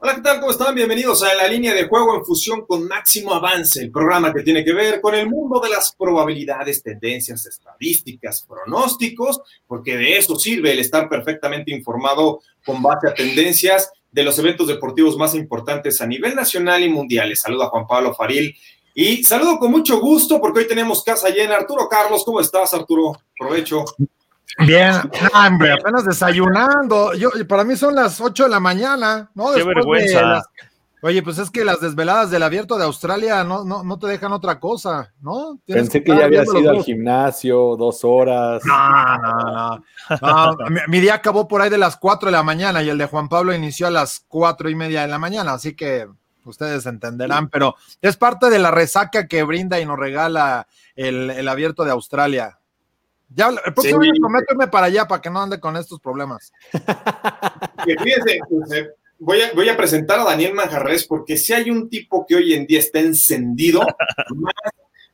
Hola, ¿qué tal? ¿Cómo están? Bienvenidos a la línea de juego en fusión con Máximo Avance, el programa que tiene que ver con el mundo de las probabilidades, tendencias, estadísticas, pronósticos, porque de eso sirve el estar perfectamente informado con base a tendencias de los eventos deportivos más importantes a nivel nacional y mundial. Les saluda Juan Pablo Faril y saludo con mucho gusto porque hoy tenemos casa llena. Arturo Carlos, ¿cómo estás, Arturo? Provecho. Bien, hombre, apenas desayunando. Yo, para mí son las 8 de la mañana, ¿no? Qué vergüenza. Oye, pues es que las desveladas del abierto de Australia no, no, no te dejan otra cosa, ¿no? Pensé que, ya había ido al gimnasio, dos horas. No, no, no. mi, mi, día acabó por ahí de las 4 de la mañana y el de Juan Pablo inició a las cuatro y media de la mañana, así que ustedes entenderán, pero es parte de la resaca que brinda y nos regala el, el abierto de Australia. Ya, el próximo sí. irme para allá para que no ande con estos problemas. Fíjense, pues, voy, a, voy a presentar a Daniel Manjarres porque si hay un tipo que hoy en día está encendido, más,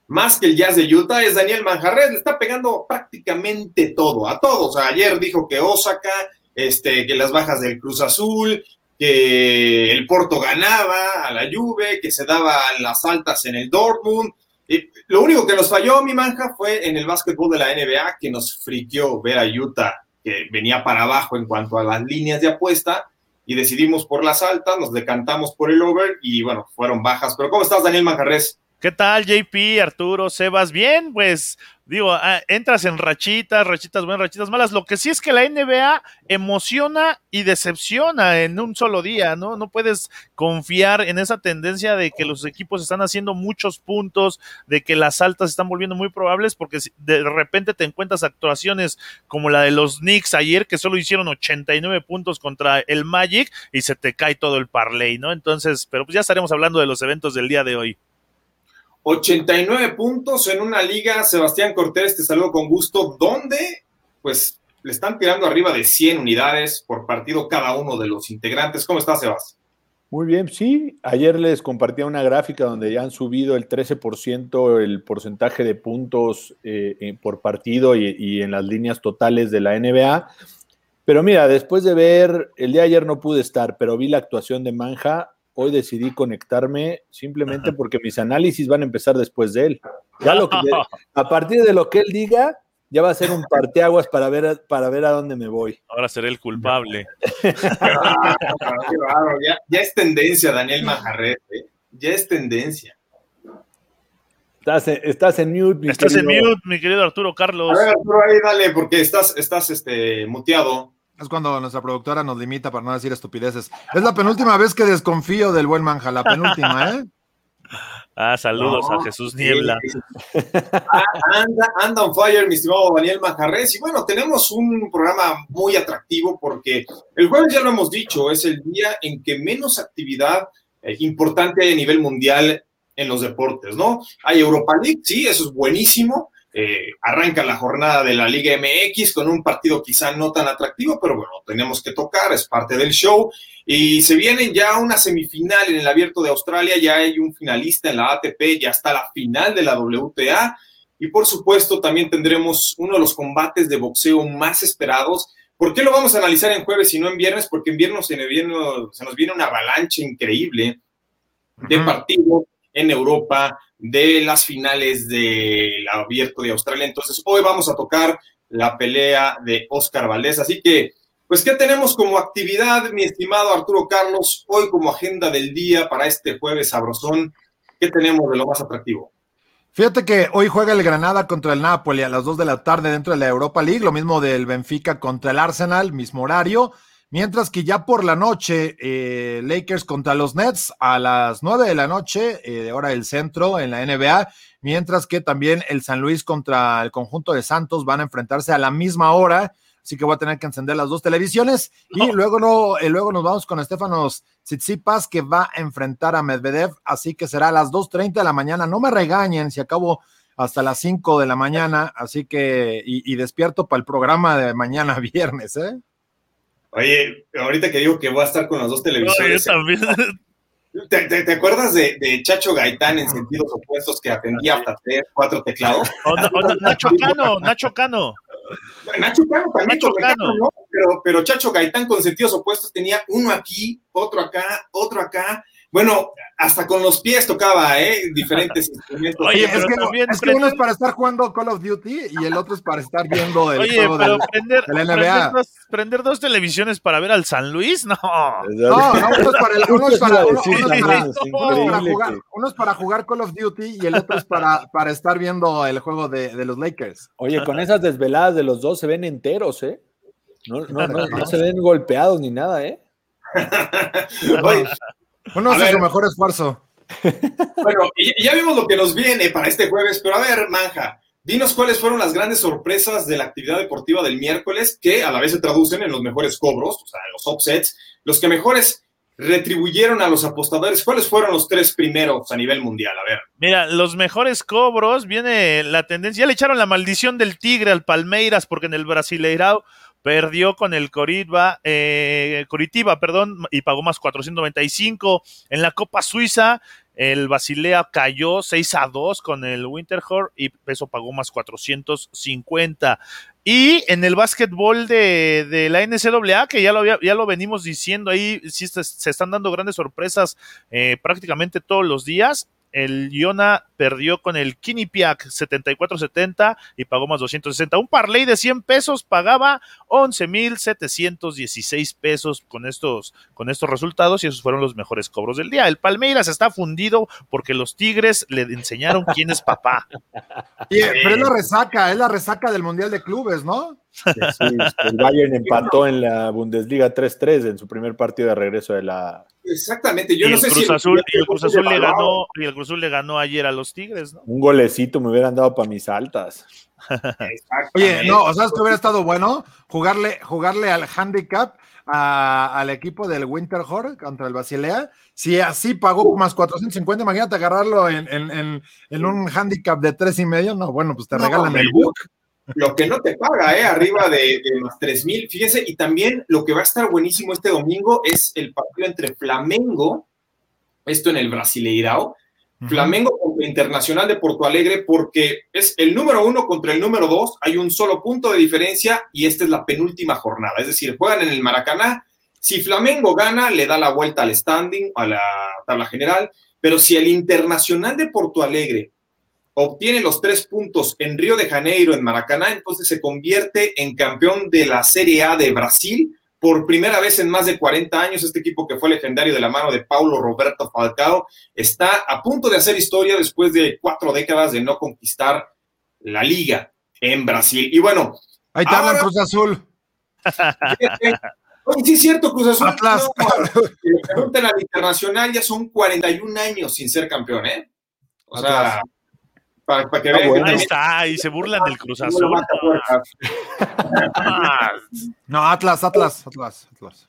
más, que el jazz de Utah, es Daniel Manjarres, le está pegando prácticamente todo, a todos. O sea, ayer dijo que Osaka, este, que las bajas del Cruz Azul, que el Porto ganaba a la Juve, que se daban las altas en el Dortmund, y lo único que nos falló, mi manja, fue en el básquetbol de la NBA, que nos friqueó ver a Utah, que venía para abajo en cuanto a las líneas de apuesta, y decidimos por las altas, nos decantamos por el over, y bueno, fueron bajas. Pero ¿cómo estás, Daniel Manjarres? ¿Qué tal, JP, Arturo, Sebas? Bien, pues digo, ah, entras en rachitas, rachitas buenas, rachitas malas. Lo que sí es que la NBA emociona y decepciona en un solo día, ¿no? No puedes confiar en esa tendencia de que los equipos están haciendo muchos puntos, de que las altas están volviendo muy probables, porque de repente te encuentras actuaciones como la de los Knicks ayer, que solo hicieron 89 puntos contra el Magic y se te cae todo el parlay, ¿no? Entonces, pero pues ya estaremos hablando de los eventos del día de hoy. 89 puntos en una liga. Sebastián Cortés, te saludo con gusto. ¿Dónde? Pues le están tirando arriba de 100 unidades por partido cada uno de los integrantes. ¿Cómo estás, Sebas? Muy bien, sí. Ayer les compartía una gráfica donde ya han subido el 13% el porcentaje de puntos eh, por partido y, y, en las líneas totales de la NBA. Pero mira, después de ver, el día de ayer no pude estar, pero vi la actuación de Manja, hoy decidí conectarme simplemente porque mis análisis van a empezar después de él. Ya lo que, a partir de lo que él diga, ya va a ser un parteaguas para ver, para ver a dónde me voy. Ahora seré el culpable. ya, ya, es tendencia, Daniel Majarret, ¿eh? ya es tendencia. Estás en, estás en mute, mi Estás querido. en mute, mi querido Arturo Carlos. A ver, Arturo, ahí dale, porque estás, estás este, muteado. Es cuando nuestra productora nos limita para no decir estupideces. Es la penúltima vez que desconfío del buen manja, la penúltima, ¿eh? Ah, saludos no, a Jesús Niebla. Sí. anda, anda on fire, mi estimado Daniel Majarres. Y bueno, tenemos un programa muy atractivo porque el jueves ya lo hemos dicho, es el día en que menos actividad eh, importante hay a nivel mundial en los deportes, ¿no? Hay Europa League, sí, eso es buenísimo. Eh, arranca la jornada de la Liga MX con un partido quizá no tan atractivo, pero bueno, tenemos que tocar, es parte del show. Y se vienen ya una semifinal en el Abierto de Australia, ya hay un finalista en la ATP, ya está la final de la WTA. Y por supuesto, también tendremos uno de los combates de boxeo más esperados. ¿Por qué lo vamos a analizar en jueves y no en viernes? Porque en viernes se nos viene, se nos viene una avalancha increíble de partidos en Europa, de las finales del abierto de Australia. Entonces, hoy vamos a tocar la pelea de Oscar Valdés. Así que, pues, ¿qué tenemos como actividad, mi estimado Arturo Carlos, hoy como agenda del día para este jueves sabrosón? ¿Qué tenemos de lo más atractivo? Fíjate que hoy juega el Granada contra el Napoli a las 2 de la tarde dentro de la Europa League, lo mismo del Benfica contra el Arsenal, mismo horario. Mientras que ya por la noche, eh, Lakers contra los Nets a las 9 de la noche, eh, de hora del centro en la NBA, mientras que también el San Luis contra el conjunto de Santos van a enfrentarse a la misma hora, así que voy a tener que encender las dos televisiones y luego, no, eh, luego nos vamos con Estefanos Tsitsipas que va a enfrentar a Medvedev, así que será a las 2.30 de la mañana. No me regañen si acabo hasta las 5 de la mañana, así que, y, despierto para el programa de mañana viernes, ¿eh? Oye, ahorita que digo que voy a estar con las dos televisiones. también. ¿Te, acuerdas de, Chacho Gaitán en sentidos opuestos que atendía hasta tres, cuatro teclados? Nacho Cano, Nacho Cano. Nacho Cano también, Nacho Cano. ¿no? pero, pero Chacho Gaitán con sentidos opuestos tenía uno aquí, otro acá, otro acá, bueno, hasta con los pies tocaba, ¿eh? Diferentes instrumentos. Oye, es que, uno es para estar jugando Call of Duty y el otro es para estar viendo el Oye, juego pero prender, NBA. Prender dos, televisiones para ver al San Luis, no. No, no, uno es para, el, uno es para, uno, jugar, uno es para jugar Call of Duty y el otro es para, para estar viendo el juego de, de los Lakers. Oye, con esas desveladas de los dos se ven enteros, ¿eh? No, no, no, no se ven golpeados ni nada, ¿eh? Oye, uno hace su mejor esfuerzo. Bueno, y ya vimos lo que nos viene para este jueves, pero a ver, Manja, dinos cuáles fueron las grandes sorpresas de la actividad deportiva del miércoles, que a la vez se traducen en los mejores cobros, o sea, los offsets, los que mejores retribuyeron a los apostadores. ¿Cuáles fueron los tres primeros a nivel mundial? A ver. Mira, los mejores cobros, viene la tendencia, ya le echaron la maldición del tigre al Palmeiras, porque en el Brasileirao perdió con el Coritiba, eh, Coritiba, perdón, y pagó más 495. En la Copa Suiza, el Basilea cayó 6 a 2 con el Winterhor y eso pagó más 450. Y en el básquetbol de, de, la NCAA, que ya lo, ya lo venimos diciendo ahí, sí se, están dando grandes sorpresas eh, prácticamente todos los días el Iona perdió con el Quinnipiac 74.70 y pagó más 260. Un parlay de 100 pesos pagaba 11.716 pesos con estos, con estos resultados y esos fueron los mejores cobros del día. El Palmeiras está fundido porque los Tigres le enseñaron quién es papá. pero es la resaca, es la resaca del Mundial de Clubes, ¿no? El Bayern empató en la Bundesliga 3-3 en su primer partido de regreso de la. Exactamente, yo no sé si. Azul, y el Cruz Azul le ganó, y el Cruz Azul le ganó ayer a los Tigres, ¿no? Un golecito me hubieran dado para mis altas. Oye, no, o sea, que hubiera estado bueno jugarle, jugarle al handicap al equipo del Winterhor contra el Basilea. Si así pagó más 450, imagínate agarrarlo en, en, en, un handicap de tres y medio. No, bueno, pues te regalan el book lo que no te paga, ¿eh? arriba de, de los 3.000. Fíjese, y también lo que va a estar buenísimo este domingo es el partido entre Flamengo, esto en el Brasileirao, Flamengo contra Internacional de Porto Alegre, porque es el número uno contra el número dos, hay un solo punto de diferencia y esta es la penúltima jornada, es decir, juegan en el Maracaná. Si Flamengo gana, le da la vuelta al standing, a la tabla general, pero si el Internacional de Porto Alegre obtiene los tres puntos en Río de Janeiro, en Maracaná, entonces se convierte en campeón de la Serie A de Brasil. Por primera vez en más de 40 años, este equipo que fue legendario de la mano de Paulo Roberto Falcao está a punto de hacer historia después de cuatro décadas de no conquistar la liga en Brasil. Y bueno. Ahí está la Cruz Azul. sí, es cierto, Cruz Azul. Atlas. preguntan al internacional, ya son 41 años sin ser campeón, ¿eh? O sea, para, que vean Ahí está, y se burlan del Cruz Azul. No, Atlas, Atlas, Atlas, Atlas.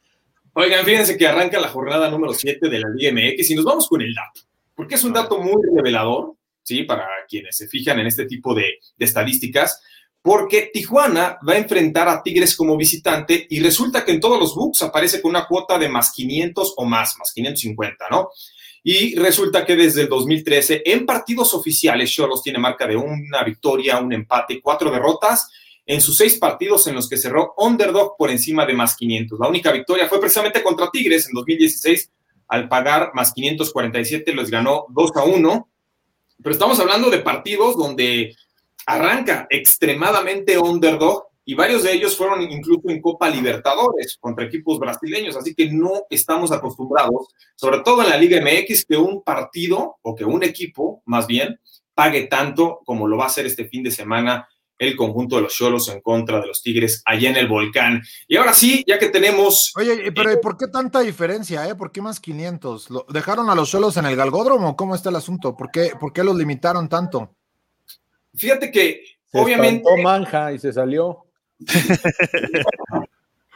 Oigan, fíjense que arranca la jornada número 7 de la Liga MX y nos vamos con el dato, porque es un dato muy revelador, ¿sí? Para quienes se fijan en este tipo de, de estadísticas, porque Tijuana va a enfrentar a Tigres como visitante y resulta que en todos los books aparece con una cuota de más 500 o más, más 550, ¿no? Y resulta que desde el 2013, en partidos oficiales, Cholos tiene marca de una victoria, un empate, cuatro derrotas en sus seis partidos en los que cerró underdog por encima de más 500. La única victoria fue precisamente contra Tigres en 2016, al pagar más 547, les ganó 2 a 1. Pero estamos hablando de partidos donde arranca extremadamente underdog y varios de ellos fueron incluso en Copa Libertadores contra equipos brasileños, así que no estamos acostumbrados, sobre todo en la Liga MX, que un partido o que un equipo, más bien, pague tanto como lo va a hacer este fin de semana el conjunto de los Cholos en contra de los Tigres allá en el volcán. Y ahora sí, ya que tenemos... Oye, pero ¿y ¿por qué tanta diferencia? Eh? ¿Por qué más 500? ¿Dejaron a los Cholos en el Galgódromo? ¿Cómo está el asunto? ¿Por qué, por qué los limitaron tanto? Fíjate que, obviamente... Manja y se salió.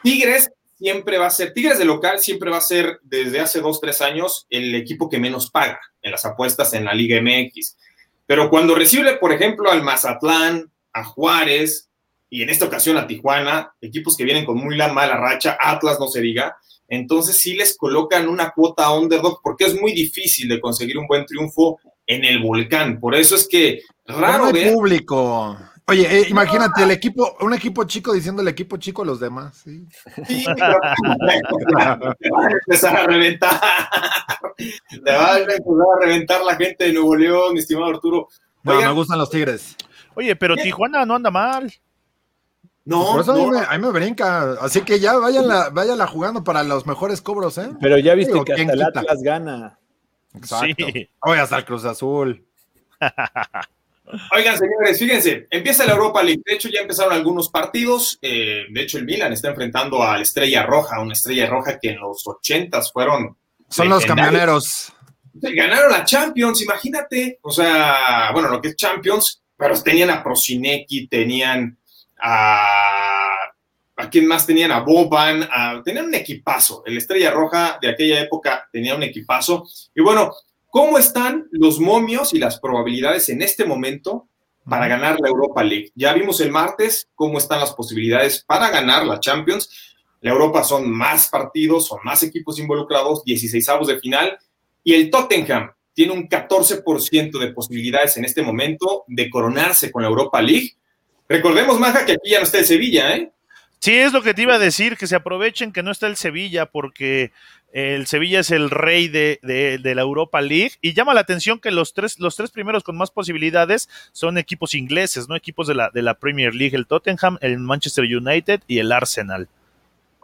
Tigres siempre va a ser, Tigres de local siempre va a ser desde hace dos, tres años el equipo que menos paga en las apuestas en la Liga MX. Pero cuando recibe, por ejemplo, al Mazatlán, a Juárez y en esta ocasión a Tijuana, equipos que vienen con muy la mala racha, Atlas no se diga, entonces sí les colocan una cuota underdog porque es muy difícil de conseguir un buen triunfo en el volcán. Por eso es que raro ver... público. Oye, eh, imagínate el equipo, un equipo chico diciendo el equipo chico a los demás. Sí, sí te van a empezar a reventar. Te va a empezar a reventar la gente de Nuevo León, mi estimado Arturo. no, me gustan los Tigres. Oye, pero Tijuana no anda mal. No, Por eso A, mí me, brinca. Así que ya váyanla, váyanla jugando para los mejores cobros, ¿eh? Pero ya viste que hasta el Atlas gana. Exacto. Sí. Oye, hasta el Cruz Azul. Oigan, señores, fíjense, empieza la Europa League. De hecho, ya empezaron algunos partidos. Eh, de hecho, el Milan está enfrentando a la Estrella Roja, una Estrella Roja que en los ochentas fueron. Son los camioneros. Ganaron la Champions, imagínate. O sea, bueno, lo que es Champions, pero tenían a Prosinecki, tenían a. ¿A quién más tenían? A Boban, tenían un equipazo. El Estrella Roja de aquella época tenía un equipazo. Y bueno, ¿Cómo están los momios y las probabilidades en este momento para ganar la Europa League? Ya vimos el martes cómo están las posibilidades para ganar la Champions. La Europa son más partidos, son más equipos involucrados, 16 avos de final. Y el Tottenham tiene un 14% de posibilidades en este momento de coronarse con la Europa League. Recordemos, Maja, que aquí ya no está el Sevilla, ¿eh? Sí, es lo que te iba a decir, que se aprovechen que no está el Sevilla, porque el Sevilla es el rey de, la Europa League y llama la atención que los tres, los tres primeros con más posibilidades son equipos ingleses, no equipos de la, de la Premier League, el Tottenham, el Manchester United y el Arsenal.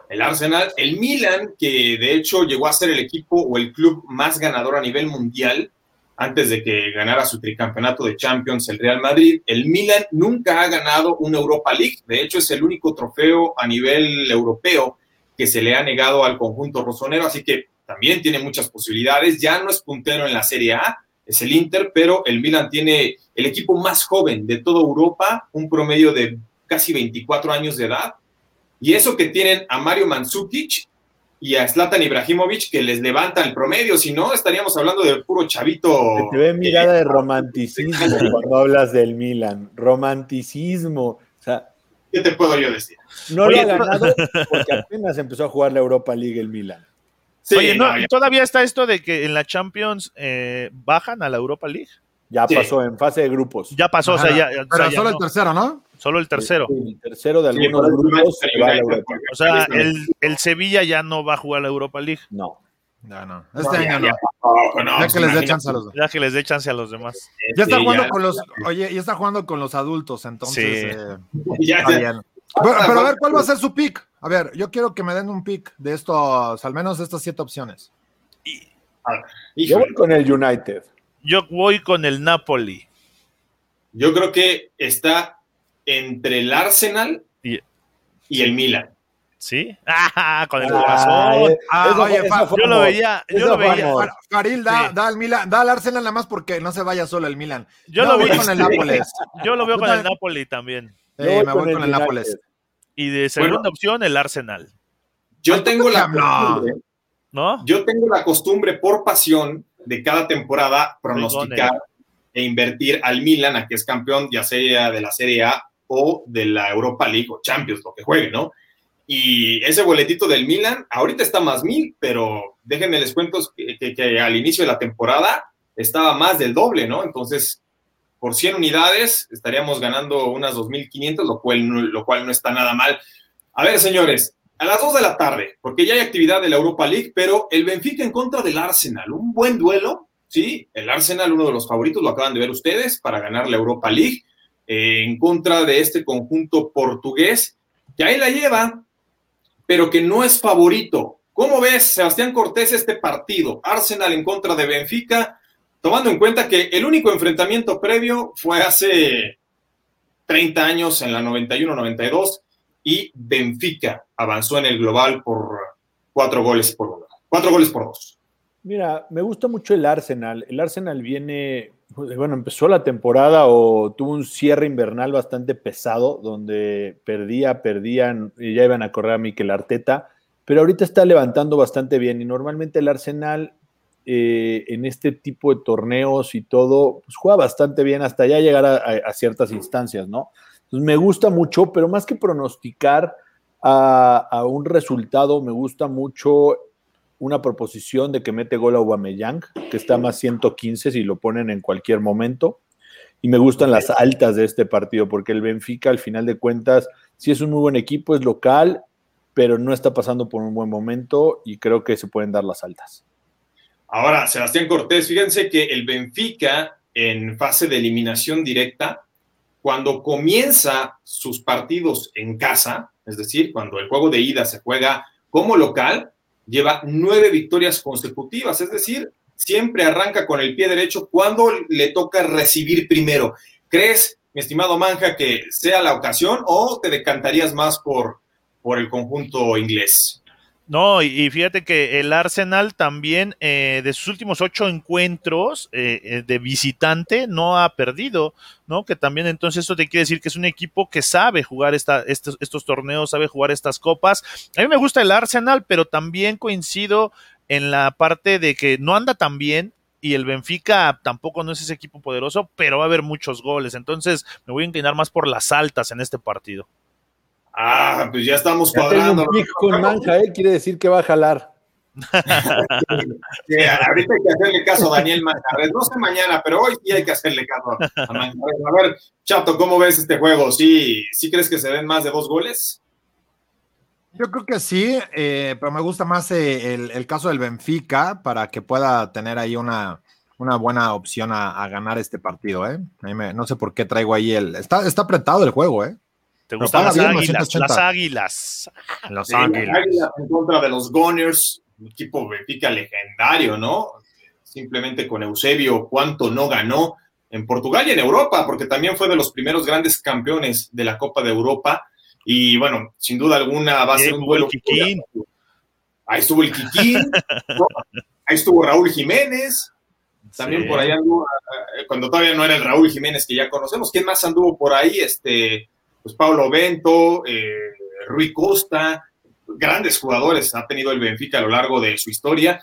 El Arsenal, el Milan, que de hecho llegó a ser el equipo o el club más ganador a nivel mundial antes de que ganara su tricampeonato de Champions el Real Madrid. El Milan nunca ha ganado una Europa League, de hecho es el único trofeo a nivel europeo que se le ha negado al conjunto rosonero, así que también tiene muchas posibilidades. Ya no es puntero en la Serie A, es el Inter, pero el Milan tiene el equipo más joven de toda Europa, un promedio de casi 24 años de edad. Y eso que tienen a Mario Mandzukic y a Zlatan Ibrahimovic que les levantan el promedio, si no estaríamos hablando del puro chavito. te ve mirada de romanticismo cuando hablas del Milan, romanticismo. O sea, ¿Qué te puedo yo decir? No lo ha ganado porque apenas empezó a jugar la Europa League el Milan. Oye, no, todavía está esto de que en la Champions eh, bajan a la Europa League. Ya pasó en fase de grupos. Ya pasó, o sea, ya. Pero solo el tercero, ¿no? Solo el tercero. el tercero de algunos grupos va a la Europa. O sea, el, el, Sevilla ya no va a jugar la Europa League. No. Ya no. Este año no. Ya, que les dé chance a los Ya que les dé chance a los demás. Ya está jugando con los, oye, ya está jugando con los adultos, entonces. Eh, Pero, a ver, ¿cuál va a ser su pick? A ver, yo quiero que me den un pick de estos, al menos de estas siete opciones. yo voy con el United. Yo voy con el Napoli. Yo creo que está entre el Arsenal y, y el Milan. ¿Sí? Ah, con el corazón. Ah, oye, yo lo veía, yo lo veía. Faril, da, da, al Milan, da al Arsenal nada más porque no se vaya solo el Milan. Yo lo veo con el Nápoles. Yo lo veo con el Napoli también. me voy con el, Nápoles. Y de segunda opción, el Arsenal. Yo tengo la costumbre, ¿no? Yo tengo la costumbre por pasión de cada temporada pronosticar e invertir al Milan a que es campeón, ya sea de la Serie A o de la Europa League o Champions, lo que juegue, ¿no? Y ese boletito del Milan, ahorita está más mil, pero déjenme les cuento que, al inicio de la temporada estaba más del doble, ¿no? Entonces, por 100 unidades estaríamos ganando unas 2.500, lo cual, lo cual no está nada mal. A ver, señores, a las 2 de la tarde, porque ya hay actividad de la Europa League, pero el Benfica en contra del Arsenal, un buen duelo, ¿sí? El Arsenal, uno de los favoritos, lo acaban de ver ustedes, para ganar la Europa League, eh, en contra de este conjunto portugués, que ahí la lleva, pero que no es favorito. ¿Cómo ves, Sebastián Cortés, este partido? Arsenal en contra de Benfica, tomando en cuenta que el único enfrentamiento previo fue hace 30 años, en la 91-92, y Benfica avanzó en el global por cuatro goles por uno. Cuatro goles por dos. Mira, me gusta mucho el Arsenal. El Arsenal viene bueno, empezó la temporada o tuvo un cierre invernal bastante pesado, donde perdía, perdían y ya iban a correr a Mikel Arteta, pero ahorita está levantando bastante bien y normalmente el Arsenal eh, en este tipo de torneos y todo, pues juega bastante bien hasta ya llegar a, ciertas instancias, ¿no? Entonces me gusta mucho, pero más que pronosticar a un resultado, me gusta mucho una proposición de que mete gol a Aubameyang, que está más 115 si lo ponen en cualquier momento. Y me gustan las altas de este partido, porque el Benfica, al final de cuentas, sí es un muy buen equipo, es local, pero no está pasando por un buen momento y creo que se pueden dar las altas. Ahora, Sebastián Cortés, fíjense que el Benfica en fase de eliminación directa, cuando comienza sus partidos en casa, es decir, cuando el juego de ida se juega como local, lleva nueve victorias consecutivas, es decir, siempre arranca con el pie derecho cuando le toca recibir primero. ¿Crees, mi estimado Manja, que sea la ocasión o te decantarías más por, por el conjunto inglés? No, y, fíjate que el Arsenal también eh, de sus últimos ocho encuentros eh, eh, de visitante no ha perdido, ¿no? Que también entonces esto te quiere decir que es un equipo que sabe jugar esta, estos, estos torneos, sabe jugar estas copas. A mí me gusta el Arsenal, pero también coincido en la parte de que no anda tan bien, y el Benfica tampoco no es ese equipo poderoso, pero va a haber muchos goles. Entonces me voy a inclinar más por las altas en este partido. Ah, pues ya estamos cuadrando. con manja, ¿eh? Quiere decir que va a jalar. ahorita hay que hacerle caso a Daniel Manjarres. No sé mañana, pero hoy sí hay que hacerle caso a Manjarres. A ver, Chato, ¿cómo ves este juego? ¿Sí, sí crees que se den más de dos goles? Yo creo que sí, eh, pero me gusta más eh, el, caso del Benfica para que pueda tener ahí una, una buena opción a, ganar este partido. ¿eh? no sé por qué traigo ahí el. Está, está apretado el juego, ¿eh? ¿Te gustan las águilas, las águilas? Las águilas. En contra de los Gunners, un equipo Benfica legendario, ¿no? Simplemente con Eusebio, cuánto no ganó en Portugal y en Europa, porque también fue de los primeros grandes campeones de la Copa de Europa. Y bueno, sin duda alguna va a ser un duelo. Ahí estuvo el Kikín, ahí estuvo Raúl Jiménez, también por ahí anduvo, eh, cuando todavía no era el Raúl Jiménez que ya conocemos. ¿Quién más anduvo por ahí? Este, pues Paulo Bento, eh, Rui Costa, grandes jugadores ha tenido el Benfica a lo largo de su historia.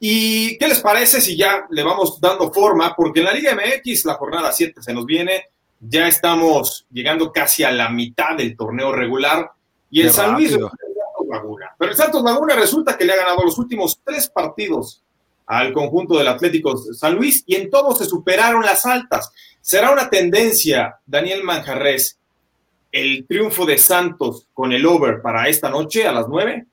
¿Y qué les parece si ya le vamos dando forma? Porque en la Liga MX la jornada 7 se nos viene, ya estamos llegando casi a la mitad del torneo regular y el San Luis Laguna. Pero el Santos Laguna resulta que le ha ganado los últimos tres partidos al conjunto del Atlético San Luis y en todos se superaron las altas. ¿Será una tendencia, Daniel Manjarres, el triunfo de Santos con el over para esta noche a las nueve?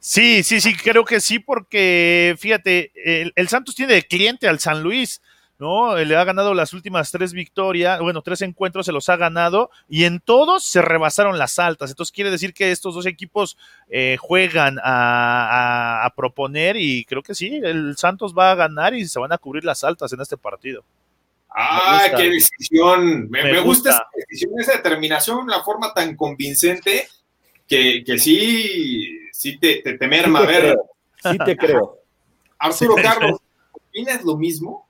Sí, sí, sí, creo que sí, porque fíjate, el, Santos tiene de cliente al San Luis, ¿no? Le ha ganado las últimas tres victorias, bueno, tres encuentros se los ha ganado y en todos se rebasaron las altas. Entonces quiere decir que estos dos equipos eh, juegan a, proponer y creo que sí, el Santos va a ganar y se van a cubrir las altas en este partido. Ah, qué decisión. Me, gusta, esa decisión, esa determinación, la forma tan convincente que, sí, sí te, te, merma. a ver. Sí te creo. Arturo Carlos, ¿opinas lo mismo?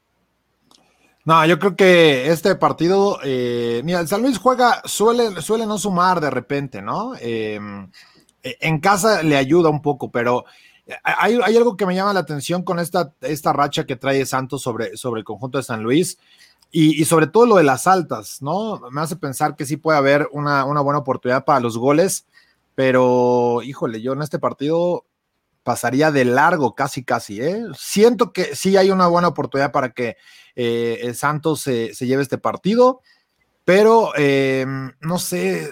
No, yo creo que este partido, eh, mira, el San Luis juega, suele, suele no sumar de repente, ¿no? Em, e, en casa le ayuda un poco, pero hay, hay, algo que me llama la atención con esta, esta racha que trae Santos sobre, sobre el conjunto de San Luis. Y, sobre todo lo de las altas, ¿no? Me hace pensar que sí puede haber una, buena oportunidad para los goles, pero híjole, yo en este partido pasaría de largo, casi, casi, ¿eh? Siento que sí hay una buena oportunidad para que eh, el Santos se, lleve este partido, pero eh, no sé,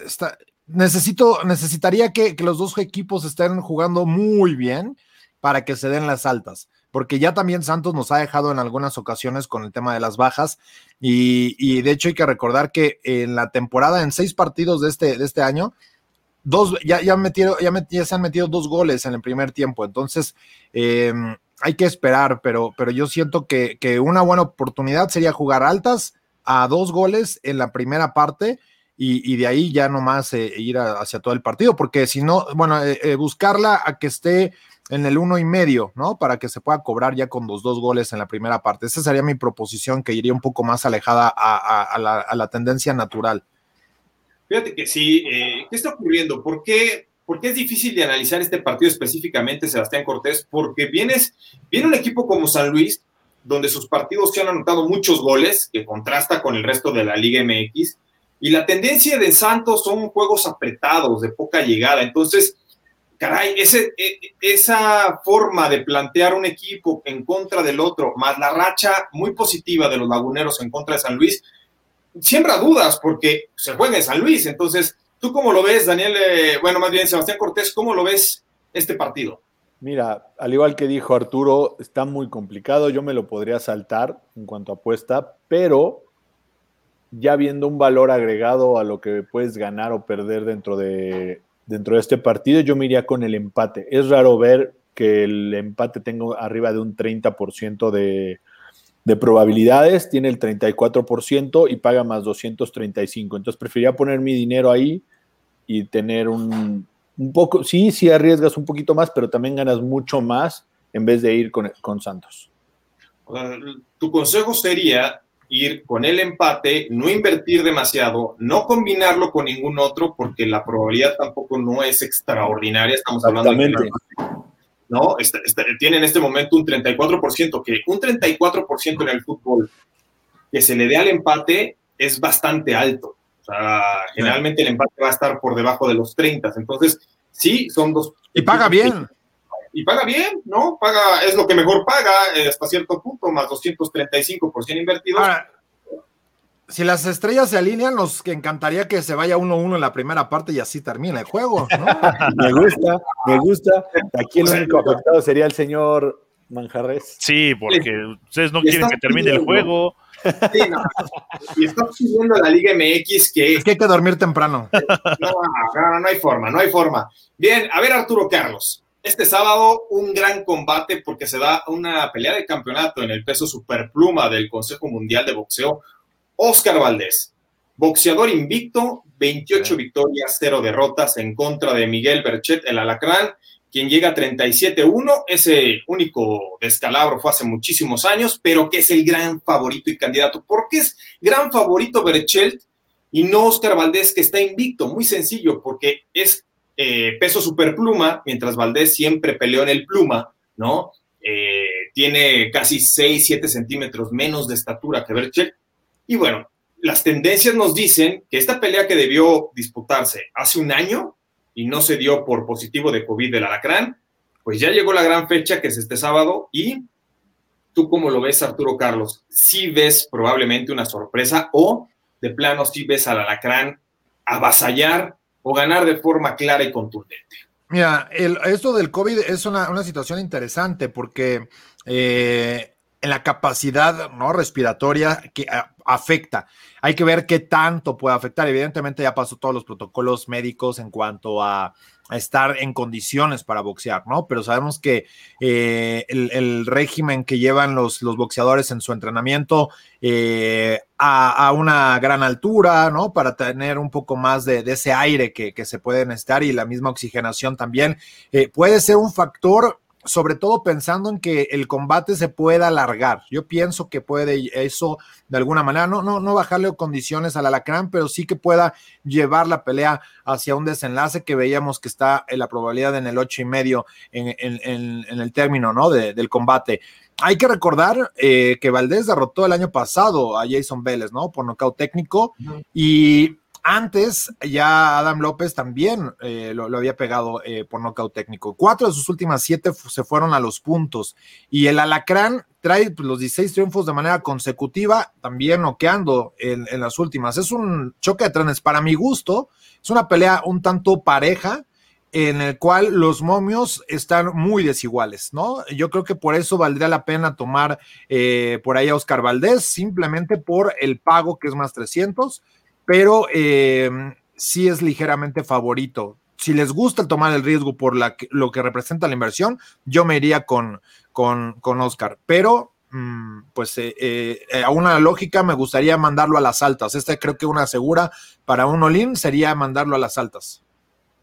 necesito, necesitaría que, que los dos equipos estén jugando muy bien para que se den las altas porque ya también Santos nos ha dejado en algunas ocasiones con el tema de las bajas y, de hecho hay que recordar que en la temporada, en seis partidos de este, de este año, dos, ya, ya, metido, ya, se han metido dos goles en el primer tiempo, entonces em, hay que esperar, pero, pero yo siento que, una buena oportunidad sería jugar altas a dos goles en la primera parte. Y, de ahí ya nomás eh, ir hacia todo el partido, porque si no, bueno, eh, eh, buscarla a que esté en el uno y medio, ¿no? Para que se pueda cobrar ya con los dos goles en la primera parte. Esa sería mi proposición que iría un poco más alejada a, la, tendencia natural. Fíjate que sí, eh, ¿qué está ocurriendo? ¿Por qué, ¿Por qué es difícil de analizar este partido específicamente, Sebastián Cortés? Porque vienes, viene un equipo como San Luis, donde sus partidos se han anotado muchos goles, que contrasta con el resto de la Liga MX, y la tendencia de Santos son juegos apretados, de poca llegada. Entonces, caray, ese, e, esa forma de plantear un equipo en contra del otro, más la racha muy positiva de los laguneros en contra de San Luis, siembra dudas porque se juega en San Luis. Entonces, ¿tú cómo lo ves, Daniel? Eh, bueno, más bien, Sebastián Cortés, ¿cómo lo ves este partido? Mira, al igual que dijo Arturo, está muy complicado. Yo me lo podría saltar en cuanto a apuesta, pero ya viendo un valor agregado a lo que puedes ganar o perder dentro de, dentro de este partido, yo me iría con el empate. Es raro ver que el empate tenga arriba de un 30% de, de probabilidades, tiene el 34% y paga más 235. Entonces preferiría poner mi dinero ahí y tener un, un poco, sí, sí arriesgas un poquito más, pero también ganas mucho más en vez de ir con, con Santos. tu consejo sería ir con el empate, no invertir demasiado, no combinarlo con ningún otro, porque la probabilidad tampoco no es extraordinaria. Estamos hablando de ¿no? tiene en este momento un 34%, que un 34% en el fútbol que se le dé al empate es bastante alto. O sea, generalmente el empate va a estar por debajo de los 30. Entonces, sí, son dos. Y paga bien y paga bien, ¿no? Paga, es lo que mejor paga eh, hasta cierto punto, más 235 por 100 invertidos. Ahora, si las estrellas se alinean, nos encantaría que se vaya 1-1 en la primera parte y así termine el juego, ¿no? me gusta, me gusta. Aquí el único afectado sería el señor Manjarres. Sí, porque ustedes no quieren que termine el juego. Sí, no. Y está siguiendo la Liga MX que... Es que hay que dormir temprano. No, no, no hay forma, no hay forma. Bien, a ver Arturo Carlos. Este sábado un gran combate porque se da una pelea de campeonato en el peso superpluma del Consejo Mundial de Boxeo. Oscar Valdés, boxeador invicto, 28 victorias, 0 derrotas en contra de Miguel Berchet, el alacrán, quien llega a 37-1. Ese único descalabro fue hace muchísimos años, pero que es el gran favorito y candidato. ¿Por qué es gran favorito Berchelt y no Oscar Valdés, que está invicto? Muy sencillo, porque es eh, peso superpluma, mientras Valdés siempre peleó en el pluma, ¿no? Eh, tiene casi 6, 7 centímetros menos de estatura que Berchel. Y bueno, las tendencias nos dicen que esta pelea que debió disputarse hace un año y no se dio por positivo de COVID del alacrán, pues ya llegó la gran fecha que es este sábado y tú cómo lo ves, Arturo Carlos, si ves probablemente una sorpresa o de plano si ves al alacrán avasallar o ganar de forma clara y contundente. Mira, esto del COVID es una, situación interesante porque eh, en la capacidad ¿no? respiratoria que afecta. Hay que ver qué tanto puede afectar. Evidentemente ya pasó todos los protocolos médicos en cuanto a, estar en condiciones para boxear, ¿no? Pero sabemos que eh, el, régimen que llevan los, los boxeadores en su entrenamiento eh, a, una gran altura, ¿no? Para tener un poco más de, ese aire que, se puede necesitar y la misma oxigenación también, eh, puede ser un factor sobre todo pensando en que el combate se pueda alargar. Yo pienso que puede eso de alguna manera, no, no, no bajarle condiciones al alacrán, pero sí que pueda llevar la pelea hacia un desenlace que veíamos que está en la probabilidad en el ocho y medio en, el término ¿no? del combate. Hay que recordar eh, que Valdés derrotó el año pasado a Jason Vélez, ¿no? Por nocaut técnico. Y antes, ya Adam López también eh, lo, había pegado eh, por nocaut técnico. Cuatro de sus últimas siete se fueron a los puntos. Y el Alacrán trae pues, los 16 triunfos de manera consecutiva, también noqueando en, las últimas. Es un choque de trenes. Para mi gusto, es una pelea un tanto pareja en el cual los momios están muy desiguales, ¿no? Yo creo que por eso valdría la pena tomar eh, por ahí a Oscar Valdés, simplemente por el pago que es más 300 pero eh, sí es ligeramente favorito. Si les gusta tomar el riesgo por lo que representa la inversión, yo me iría con, con, Oscar. Pero, mm, pues, eh, eh, a una lógica me gustaría mandarlo a las altas. Esta creo que una segura para un Olin sería mandarlo a las altas.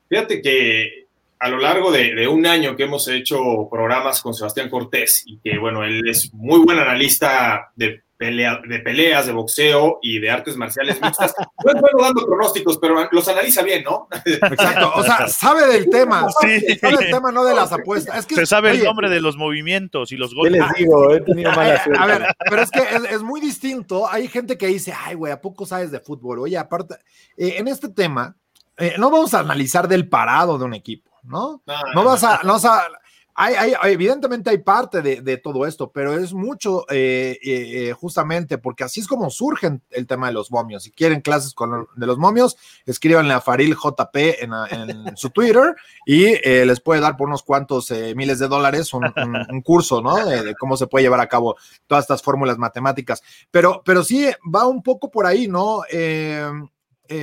Fíjate que a lo largo de, un año que hemos hecho programas con Sebastián Cortés y que, bueno, él es muy buen analista de, de peleas, de boxeo y de artes marciales mixtas. No es bueno dando pronósticos, pero los analiza bien, ¿no? Exacto, o sea, sabe del tema, sí. sabe del tema, no de las apuestas. Es que, Se sabe el nombre de los movimientos y los golpes. les digo? He tenido mala suerte. A ver, pero es que es, muy distinto. Hay gente que dice, ay, güey, ¿a poco sabes de fútbol? Oye, aparte, eh, en este tema, eh, no vamos a analizar del parado de un equipo, ¿no? No, vas a, no vas a, hay, evidentemente hay parte de, todo esto, pero es mucho eh, eh, eh, justamente porque así es como surge el tema de los momios. Si quieren clases con, de los momios, escríbanle a Faril JP en, su Twitter y les puede dar por unos cuantos miles de dólares un, curso, ¿no? De, cómo se puede llevar a cabo todas estas fórmulas matemáticas. Pero, pero sí va un poco por ahí, ¿no?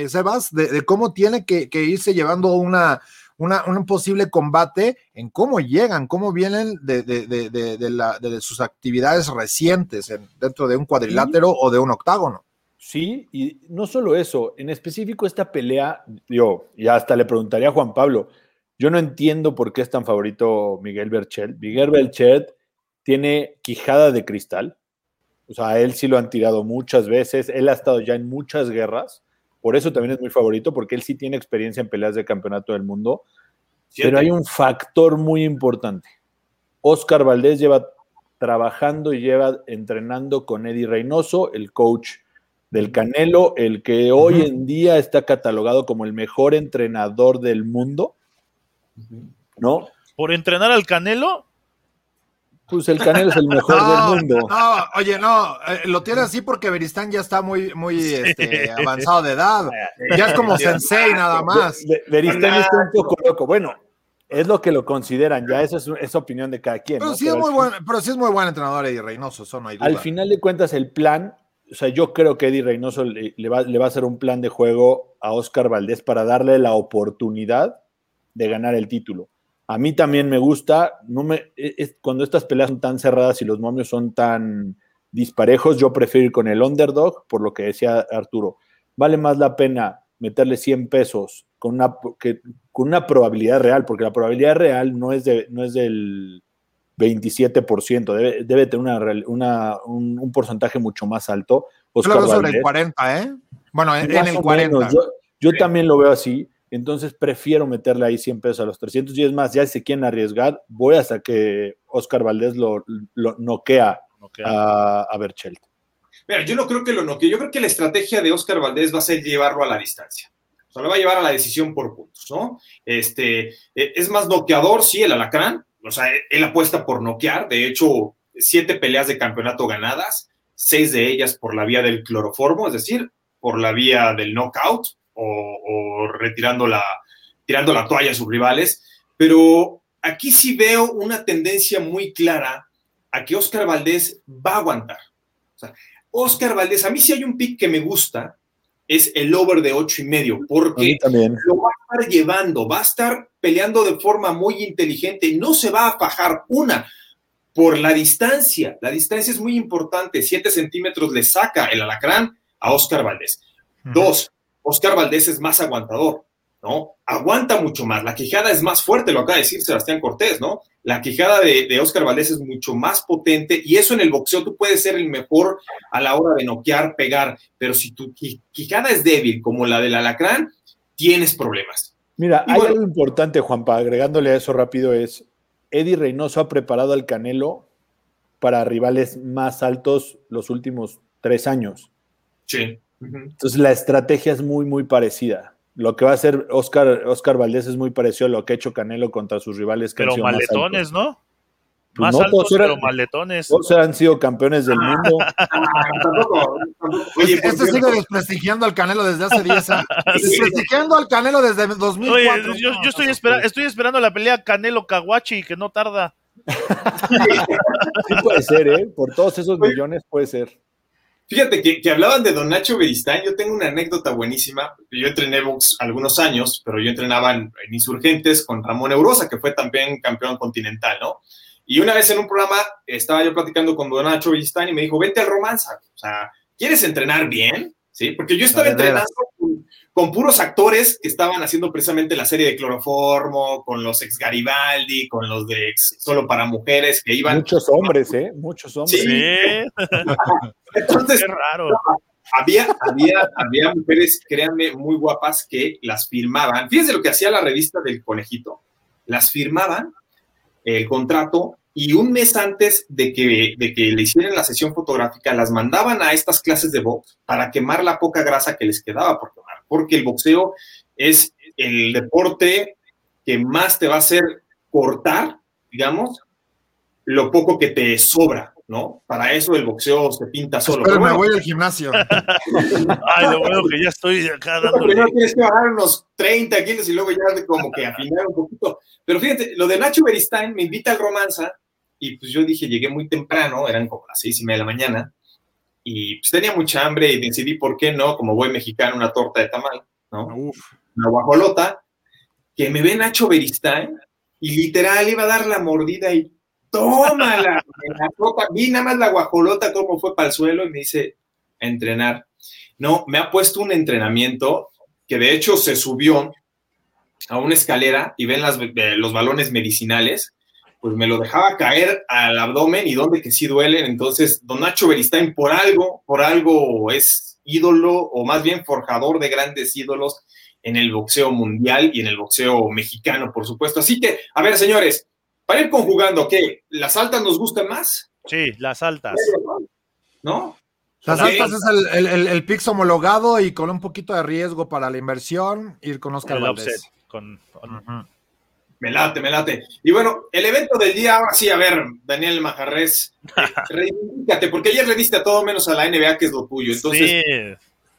Sebas, de, cómo tiene que irse llevando una un posible combate en cómo llegan, cómo vienen de, de, sus actividades recientes dentro de un cuadrilátero o de un octágono. Sí, y no solo eso, en específico esta pelea, yo ya hasta le preguntaría a Juan Pablo, yo no entiendo por qué es tan favorito Miguel Berchel. Miguel Berchel tiene quijada de cristal, o sea, él sí lo han tirado muchas veces, él ha estado ya en muchas guerras, por eso también es muy favorito, porque él sí tiene experiencia en peleas de campeonato del mundo. Pero hay un factor muy importante. Oscar Valdés lleva trabajando y lleva entrenando con Eddie Reynoso, el coach del Canelo, el que hoy en día está catalogado como el mejor entrenador del mundo. ¿No? ¿Por entrenar al Canelo? Pues el Canelo es el mejor del mundo. No, oye, no, eh, lo tiene así porque Beristán ya está muy, muy este, avanzado de edad. Ya es como sensei nada más. Beristán está un poco loco. Bueno, es lo que lo consideran, ya eso es, opinión de cada quien. Pero, sí, es muy buen, pero sí es muy buen entrenador Eddie Reynoso, eso no hay duda. Al final de cuentas, el plan, o sea, yo creo que Eddie Reynoso le, va, le va a hacer un plan de juego a Oscar Valdés para darle la oportunidad de ganar el título. A mí también me gusta, no me, es, cuando estas peleas son tan cerradas y los momios son tan disparejos, yo prefiero ir con el underdog, por lo que decía Arturo. Vale más la pena meterle 100 pesos con una, que, con una probabilidad real, porque la probabilidad real no es, de, no es del 27%, debe, debe tener una, una un, porcentaje mucho más alto. Oscar sobre el 40, ¿eh? Bueno, en, el 40. yo también lo veo así. Entonces prefiero meterle ahí 100 pesos a los 300 y es más, ya si se quieren arriesgar, voy hasta que Oscar Valdés lo, lo noquea, a, a Berchelt. Mira, yo no creo que lo noquee, yo creo que la estrategia de Oscar Valdés va a ser llevarlo a la distancia. O sea, lo va a llevar a la decisión por puntos, ¿no? Este, eh, es más noqueador, sí, el alacrán. O sea, él apuesta por noquear. De hecho, siete peleas de campeonato ganadas, seis de ellas por la vía del cloroformo, es decir, por la vía del knockout o, retirando la, tirando la toalla a sus rivales, pero aquí sí veo una tendencia muy clara a que Oscar Valdés va a aguantar. O sea, Oscar Valdés, a mí sí hay un pick que me gusta, es el over de ocho y medio, porque lo va a estar llevando, va a estar peleando de forma muy inteligente, no se va a fajar una por la distancia. La distancia es muy importante, siete centímetros le saca el alacrán a Oscar Valdés. Dos, Oscar Valdés es más aguantador, ¿no? Aguanta mucho más, la quijada es más fuerte, lo acaba de decir Sebastián Cortés, ¿no? La quijada de, de Oscar Valdés es mucho más potente y eso en el boxeo tú puedes ser el mejor a la hora de noquear, pegar, pero si tu quijada es débil como la del alacrán, tienes problemas. Mira, hay algo importante, Juanpa, agregándole a eso rápido, es Eddie Reynoso ha preparado al Canelo para rivales más altos los últimos tres años. Sí. Entonces la estrategia es muy, muy parecida. Lo que va a hacer Oscar, Oscar Valdés es muy parecido a lo que ha hecho Canelo contra sus rivales. Que pero maletones, ¿no? Pues más altos, pero maletones. Todos han sido campeones del mundo. Oye, este sigue desprestigiando al Canelo desde hace 10 años. Desprestigiando al Canelo desde 2004. Oye, yo, yo estoy, estoy esperando la pelea Canelo-Kawachi, que no tarda. Sí puede ser, ¿eh? Por todos esos millones puede ser. Fíjate que, hablaban de Don Nacho Beristán. Yo tengo una anécdota buenísima. Yo entrené box algunos años, pero yo entrenaba en, Insurgentes con Ramón Eurosa, que fue también campeón continental, ¿no? Y una vez en un programa estaba yo platicando con Don Nacho Beristán y me dijo, vente al romanza. O sea, ¿quieres entrenar bien? ¿Sí? Porque yo estaba entrenando con puros actores que estaban haciendo precisamente la serie de Cloroformo, con los ex Garibaldi, con los de ex Solo para Mujeres, que iban... Muchos hombres, ¿eh? Muchos hombres. Sí. Entonces, Qué raro. había, había, había mujeres, créanme, muy guapas que las firmaban. Fíjense lo que hacía la revista del conejito. Las firmaban el contrato y un mes antes de que, de que le hicieran la sesión fotográfica, las mandaban a estas clases de box para quemar la poca grasa que les quedaba por quemar, porque el boxeo es el deporte que más te va a hacer cortar, digamos, lo poco que te sobra, ¿no? Para eso el boxeo se pinta solo. Pero Pero me voy al gimnasio. Ay, lo bueno que ya estoy acá Primero dándole. tienes que bajar unos 30 kilos y luego ya de como que afinar un poquito. Pero fíjate, lo de Nacho Beristain me invita al romanza y pues yo dije, llegué muy temprano, eran como las seis y media de la mañana y pues tenía mucha hambre y decidí, ¿por qué no? Como voy mexicano, una torta de tamal, ¿no? Uf. Una guajolota, que me ve Nacho Beristain y literal iba a dar la mordida y tómala. la copa. Vi nada más la guajolota cómo fue para el suelo y me dice, a entrenar. No, me ha puesto un entrenamiento que de hecho se subió a una escalera y ven las, eh, los balones medicinales, pues me lo dejaba caer al abdomen y donde que sí duelen. Entonces, don Nacho Beristain, por algo, por algo es ídolo o más bien forjador de grandes ídolos en el boxeo mundial y en el boxeo mexicano, por supuesto. Así que, a ver, señores, para ir conjugando, ¿qué? ¿Las altas nos gustan más? Sí, las altas. ¿No? Las altas es el, el, el, el Pix homologado y con un poquito de riesgo para la inversión, ir con Oscar El Valdés. offset. Con. Me late, me late. Y bueno, el evento del día, ahora sí, a ver, Daniel Majarres, reivindícate, porque ayer le diste a todo menos a la NBA, que es lo tuyo. Entonces, sí,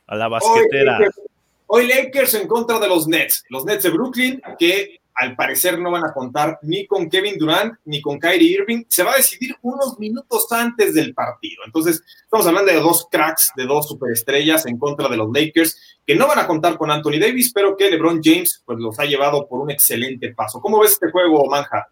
a la hoy, basquetera. Lakers, hoy Lakers en contra de los Nets, los Nets de Brooklyn, que al parecer no van a contar ni con Kevin Durant ni con Kyrie Irving. Se va a decidir unos minutos antes del partido. Entonces, estamos hablando de dos cracks, de dos superestrellas en contra de los Lakers, que no van a contar con Anthony Davis, pero que LeBron James pues, los ha llevado por un excelente paso. ¿Cómo ves este juego, Manja?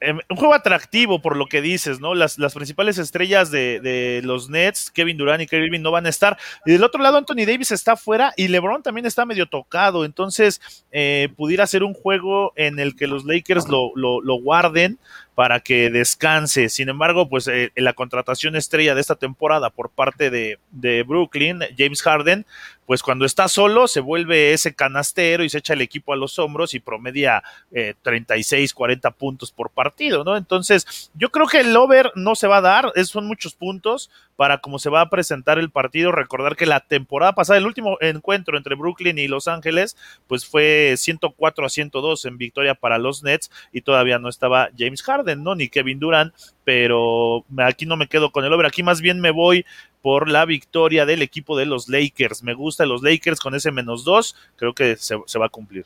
Eh, un juego atractivo por lo que dices, ¿no? Las, las principales estrellas de, de los Nets, Kevin Durant y Kyrie Irving no van a estar. Y del otro lado, Anthony Davis está fuera y LeBron también está medio tocado. Entonces, eh, pudiera ser un juego en el que los Lakers lo, lo guarden para que descanse. Sin embargo, pues eh, la contratación estrella de esta temporada por parte de, de Brooklyn, James Harden, pues cuando está solo se vuelve ese canastero y se echa el equipo a los hombros y promedia eh, 36, 40 puntos por partido, ¿no? Entonces, yo creo que el over no se va a dar, es, son muchos puntos para cómo se va a presentar el partido. Recordar que la temporada pasada, el último encuentro entre Brooklyn y Los Ángeles, pues fue 104 a 102 en victoria para los Nets y todavía no estaba James Harden, ¿no? Ni Kevin Durant, pero aquí no me quedo con el over, aquí más bien me voy por la victoria del equipo de los Lakers. Me gusta los Lakers con ese menos dos, creo que se, se va a cumplir.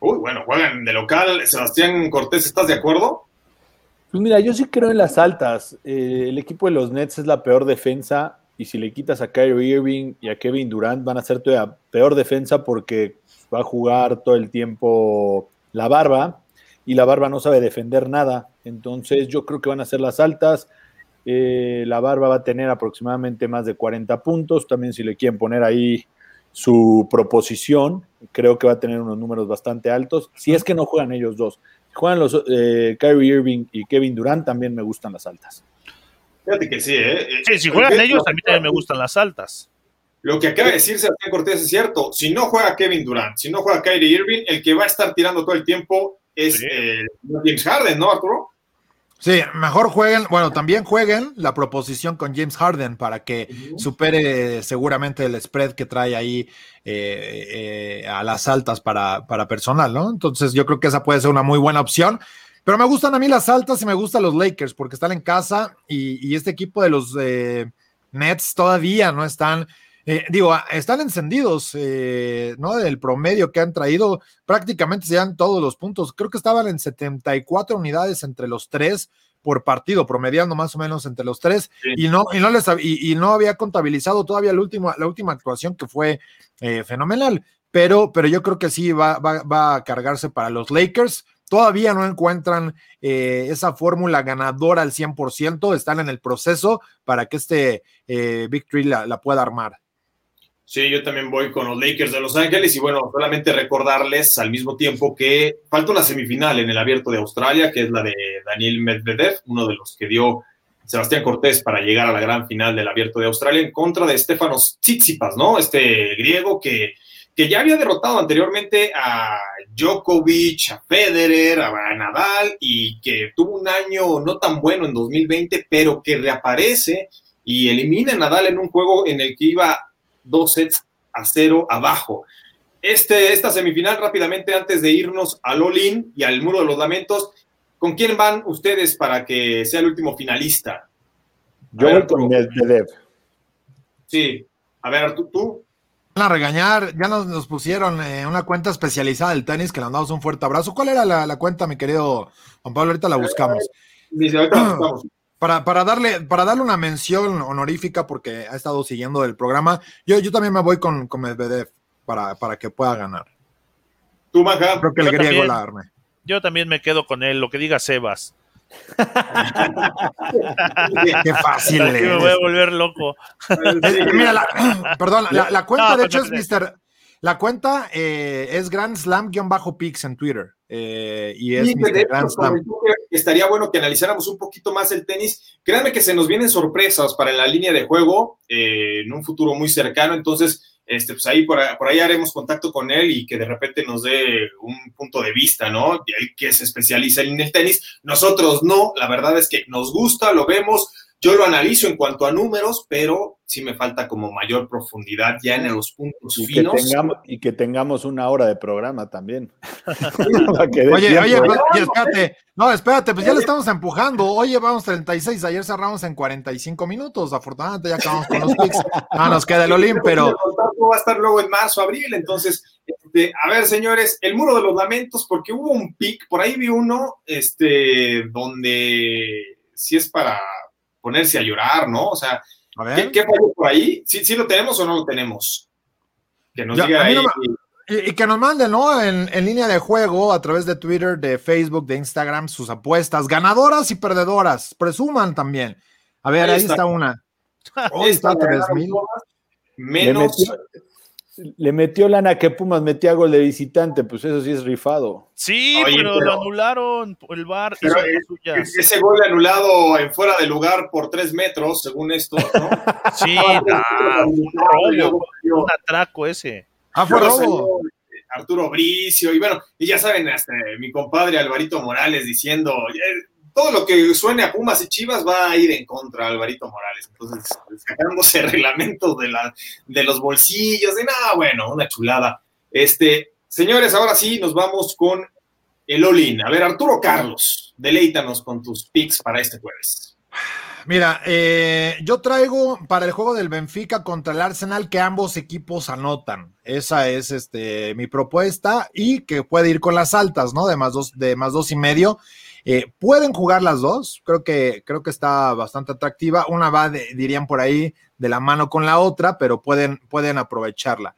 Uy, bueno, juegan de local. Sebastián Cortés, ¿estás de acuerdo? Pues mira, yo sí creo en las altas. Eh, el equipo de los Nets es la peor defensa y si le quitas a Kyrie Irving y a Kevin Durant van a ser todavía peor defensa porque va a jugar todo el tiempo la barba y la barba no sabe defender nada. Entonces yo creo que van a ser las altas. Eh, la barba va a tener aproximadamente más de 40 puntos. También si le quieren poner ahí su proposición, creo que va a tener unos números bastante altos. Si es que no juegan ellos dos. Juegan los eh, Kyrie Irving y Kevin Durant, también me gustan las altas. Fíjate que sí, ¿eh? Sí, si juegan ellos, a mí también me gustan las altas. Lo que acaba de decir Sebastián Cortés es cierto. Si no juega Kevin Durant, si no juega Kyrie Irving, el que va a estar tirando todo el tiempo es Sí. eh, James Harden, ¿no, Arturo? Sí, mejor jueguen, bueno, también jueguen la proposición con James Harden para que supere seguramente el spread que trae ahí eh, eh, a las altas para, para personal, ¿no? Entonces yo creo que esa puede ser una muy buena opción. Pero me gustan a mí las altas y me gustan los Lakers porque están en casa y, y este equipo de los eh, Nets todavía no están, eh, digo, están encendidos, eh, ¿no? Del promedio que han traído, prácticamente se dan todos los puntos. Creo que estaban en 74 unidades entre los tres por partido, promediando más o menos entre los tres, Sí. y no, y no les y, y no había contabilizado todavía la última, la última actuación que fue eh, fenomenal. Pero, pero yo creo que sí va, va, va a cargarse para los Lakers. Todavía no encuentran eh, esa fórmula ganadora al 100%, están en el proceso para que este eh, Victory la, la pueda armar. Sí, yo también voy con los Lakers de Los Ángeles y bueno, solamente recordarles al mismo tiempo que falta una semifinal en el Abierto de Australia, que es la de Daniel Medvedev, uno de los que dio Sebastián Cortés para llegar a la gran final del Abierto de Australia en contra de Stefanos Tsitsipas, ¿no? Este griego que, que ya había derrotado anteriormente a Djokovic, a Federer, a Nadal y que tuvo un año no tan bueno en 2020, pero que reaparece y elimina a Nadal en un juego en el que iba dos sets a cero abajo. Este, esta semifinal, rápidamente, antes de irnos al All-In y al Muro de los Lamentos, ¿con quién van ustedes para que sea el último finalista? Yo voy con Medvedev. Sí. A ver, ¿tú? tú? Van a regañar, ya nos, nos pusieron eh, una cuenta especializada del tenis que le mandamos un fuerte abrazo. ¿Cuál era la, la cuenta, mi querido Juan Pablo? Ahorita la buscamos. Dice, ahorita la buscamos. Para, para, darle, para darle una mención honorífica, porque ha estado siguiendo el programa, yo, yo también me voy con, con Medvedev para, para que pueda ganar. ¿Tú, Maja? Creo que el Yo griego también. la arme. Yo también me quedo con él, lo que diga Sebas. Qué fácil Aquí me voy a es. volver loco. Eh, Mira, la, perdón, la, la cuenta No, de hecho es. Mr. La cuenta eh, es Grand Slam-Pix en Twitter. Eh, y es Mr. de hecho, Grand Slam. estaría bueno que analizáramos un poquito más el tenis. Créanme que se nos vienen sorpresas para la línea de juego eh, en un futuro muy cercano. Entonces, este, pues ahí por, ahí por ahí haremos contacto con él y que de repente nos dé un punto de vista, ¿no? Y él que se especializa en el tenis. Nosotros no, la verdad es que nos gusta, lo vemos. Yo lo analizo en cuanto a números, pero sí me falta como mayor profundidad ya en los puntos Y que, finos. tengamos, y que tengamos una hora de programa también. Que Oye, oye, oye, espérate. No, espérate, pues ya le estamos empujando. Hoy llevamos 36, ayer cerramos en 45 minutos. Afortunadamente ya acabamos con los picks. No nos queda el Olim, pero va a estar luego en marzo, abril, entonces, este, a ver, señores, el muro de los lamentos, porque hubo un pick, por ahí vi uno, este, donde sí es para ponerse a llorar, ¿no? O sea, a ¿qué, ver. qué falló por ahí? ¿Sí, ¿Sí lo tenemos o no lo tenemos? Que nos Ya, diga ahí. no Y, y que nos manden, ¿no? En, en línea de juego, a través de Twitter, de Facebook, de Instagram, sus apuestas, ganadoras y perdedoras. Presuman también. A ver, Ahí ahí, está. está. una. Hoy está ganaron 3000. todas, Le Menos. Le metió lana que Pumas metía gol de visitante, pues eso sí es rifado. Sí, Oye, pero, pero- lo anularon el bar. Pero, eh. Ese gol anulado en fuera de lugar por tres metros, según esto, ¿no? Sí, Ah, y luego falló. un atraco ese. Ah, fue robo. Arturo Bricio, y bueno, y ya saben, hasta mi compadre Alvarito Morales diciendo, todo lo que suene a Pumas y Chivas va a ir en contra de Alvarito Morales. Entonces, sacándose reglamentos de, la, de los bolsillos, de nada, bueno, una chulada. Este, señores, ahora sí nos vamos con el Olin. A ver, Arturo Carlos, deleítanos con tus picks para este jueves. Mira, eh, yo traigo para el juego del Benfica contra el Arsenal que ambos equipos anotan. Esa es este, mi propuesta y que puede ir con las altas, ¿no? De más dos, de más dos y medio. Eh, pueden jugar las dos, creo que, creo que está bastante atractiva. Una va, dirían por ahí, de la mano con la otra, pero pueden, pueden aprovecharla.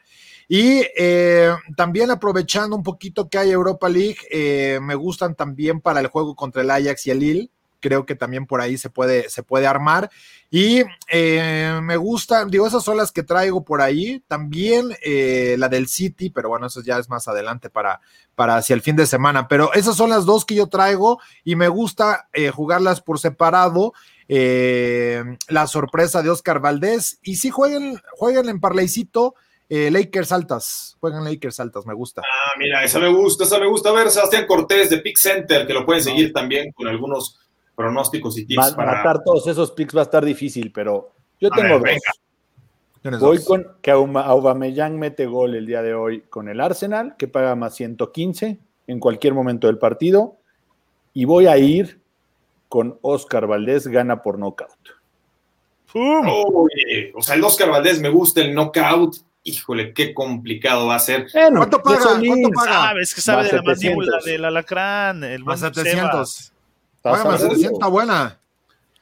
Y eh, también aprovechando un poquito que hay Europa League, eh, me gustan también para el juego contra el Ajax y el Lille. Creo que también por ahí se puede, se puede armar. Y eh, me gusta, digo, esas son las que traigo por ahí. También eh, la del City, pero bueno, eso ya es más adelante para, para hacia el fin de semana. Pero esas son las dos que yo traigo y me gusta eh, jugarlas por separado. Eh, la sorpresa de Oscar Valdés. Y si jueguen, jueguen en parlaycito, eh, Lakers altas. Juegan Lakers altas, me gusta. Ah, mira, esa me gusta, esa me gusta. A ver, Sebastián Cortés de Pick Center, que lo pueden seguir también con algunos pronósticos y tips para. Matar todos esos picks va a estar difícil, pero yo A tengo ver, dos. Voy dos. con que Aubameyang mete gol el día de hoy con el Arsenal, que paga más 115 en cualquier momento del partido. Y voy a ir con Oscar Valdés, gana por nocaut. ¡Pum! Oye, o sea, el Oscar Valdés me gusta el knockout. Híjole, qué complicado va a ser. Bueno, ¿Cuánto paga? ¿Cuánto paga? Sabes que sabe Más de la 700. mandíbula del alacrán. El Más buen 700. Sebas. Paga más seguro. 700, está buena.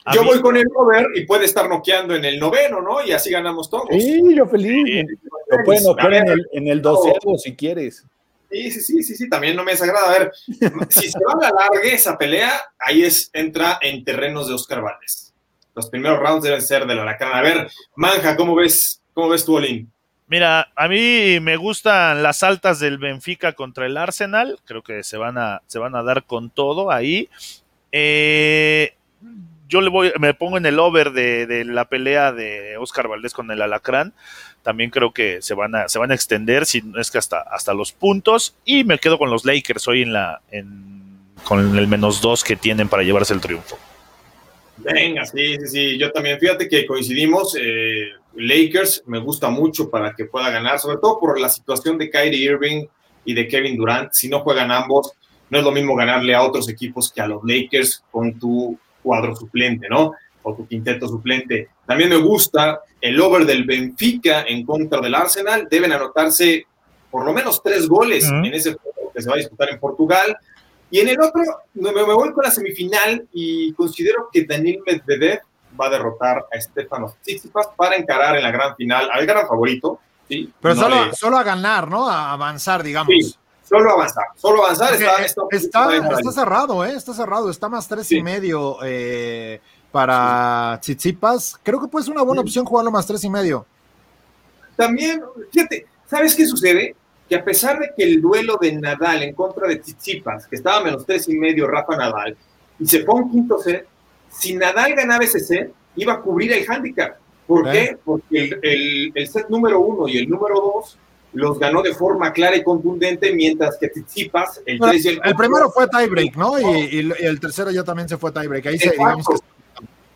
A Yo mí- voy con el over y puede estar noqueando en el noveno, ¿no? Y así ganamos todos. Sí, yo feliz. Sí. Lo pueden noquear en el, en el doceavo si quieres. Sí, sí, sí, sí, sí, también no me desagrada. A ver, si se va a la larga esa pelea, ahí es, entra en terrenos de Oscar Valdés. Los primeros rounds deben ser del Alacrán. A ver, Manja, ¿cómo ves, cómo ves tú, Olin? Mira, a mí me gustan las altas del Benfica contra el Arsenal. Creo que se van a, se van a dar con todo ahí. Eh, yo le voy, me pongo en el over de, la pelea de Oscar Valdés con el Alacrán. También creo que se van a, se van a extender, si no es que hasta, hasta los puntos. Y me quedo con los Lakers hoy en la, en, con el menos dos que tienen para llevarse el triunfo. Venga, sí, sí, sí. Yo también, fíjate que coincidimos. Eh, Lakers me gusta mucho para que pueda ganar, sobre todo por la situación de Kyrie Irving y de Kevin Durant. Si no juegan ambos, no es lo mismo ganarle a otros equipos que a los Lakers con tu cuadro suplente, ¿no? O tu quinteto suplente. También me gusta el over del Benfica en contra del Arsenal. Deben anotarse por lo menos tres goles en ese juego que se va a disputar en Portugal. Y en el otro, me, voy con la semifinal y considero que Daniel Medvedev va a derrotar a Stefano Tsitsipas para encarar en la gran final al gran favorito. ¿sí? Pero solo, solo, a ganar, ¿no? A avanzar, digamos. Sí, solo avanzar, solo avanzar. Está, está, cerrado, ¿eh? Está cerrado, está más tres y medio eh, para Tsitsipas. Creo que puede ser una buena opción jugarlo más tres y medio. También, fíjate, ¿sabes qué sucede? Que a pesar de que el duelo de Nadal en contra de Tsitsipas, que estaba menos tres y medio Rafa Nadal, y se fue un quinto set, si Nadal ganaba ese set, iba a cubrir el handicap. ¿Por qué? Porque el, set número uno y el número dos los ganó de forma clara y contundente, mientras que Tsitsipas, el, el, primero fue tiebreak, ¿no? Y, el tercero ya también se fue tiebreak. Ahí se, digamos que...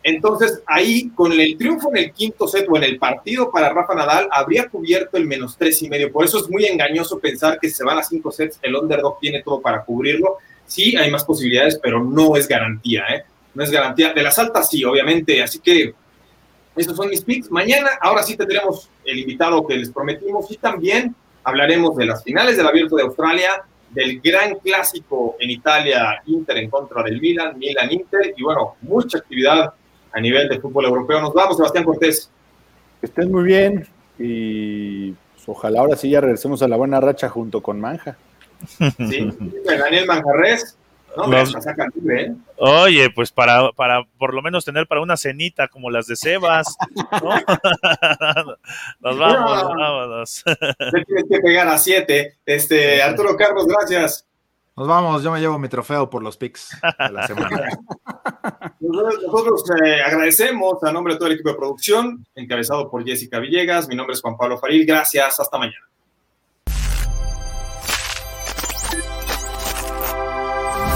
Entonces, ahí con el triunfo en el quinto set o en el partido para Rafa Nadal, habría cubierto el menos tres y medio. Por eso es muy engañoso pensar que se van a cinco sets, el underdog tiene todo para cubrirlo. Sí, hay más posibilidades, pero no es garantía, ¿eh? no es garantía. De las altas sí, obviamente. Así que esos son mis picks. Mañana, ahora sí tendremos el invitado que les prometimos y también hablaremos de las finales del Abierto de Australia, del gran clásico en Italia, Inter en contra del Milan, Milan-Inter y bueno, mucha actividad a nivel de fútbol europeo. Nos vamos, Sebastián Cortés. Que estén muy bien y pues, ojalá ahora sí ya regresemos a la buena racha junto con Manja. Sí, Daniel Manjarres ¿eh? Oye, pues para, para por lo menos tener para una cenita como las de Sebas. nos vamos, nos vámonos. tienes que pegar a siete. Este, Arturo Carlos, gracias. Nos vamos, yo me llevo mi trofeo por los picks de la semana. Nosotros eh, agradecemos a nombre de todo el equipo de producción, encabezado por Jessica Villegas. Mi nombre es Juan Pablo Faril. Gracias, hasta mañana.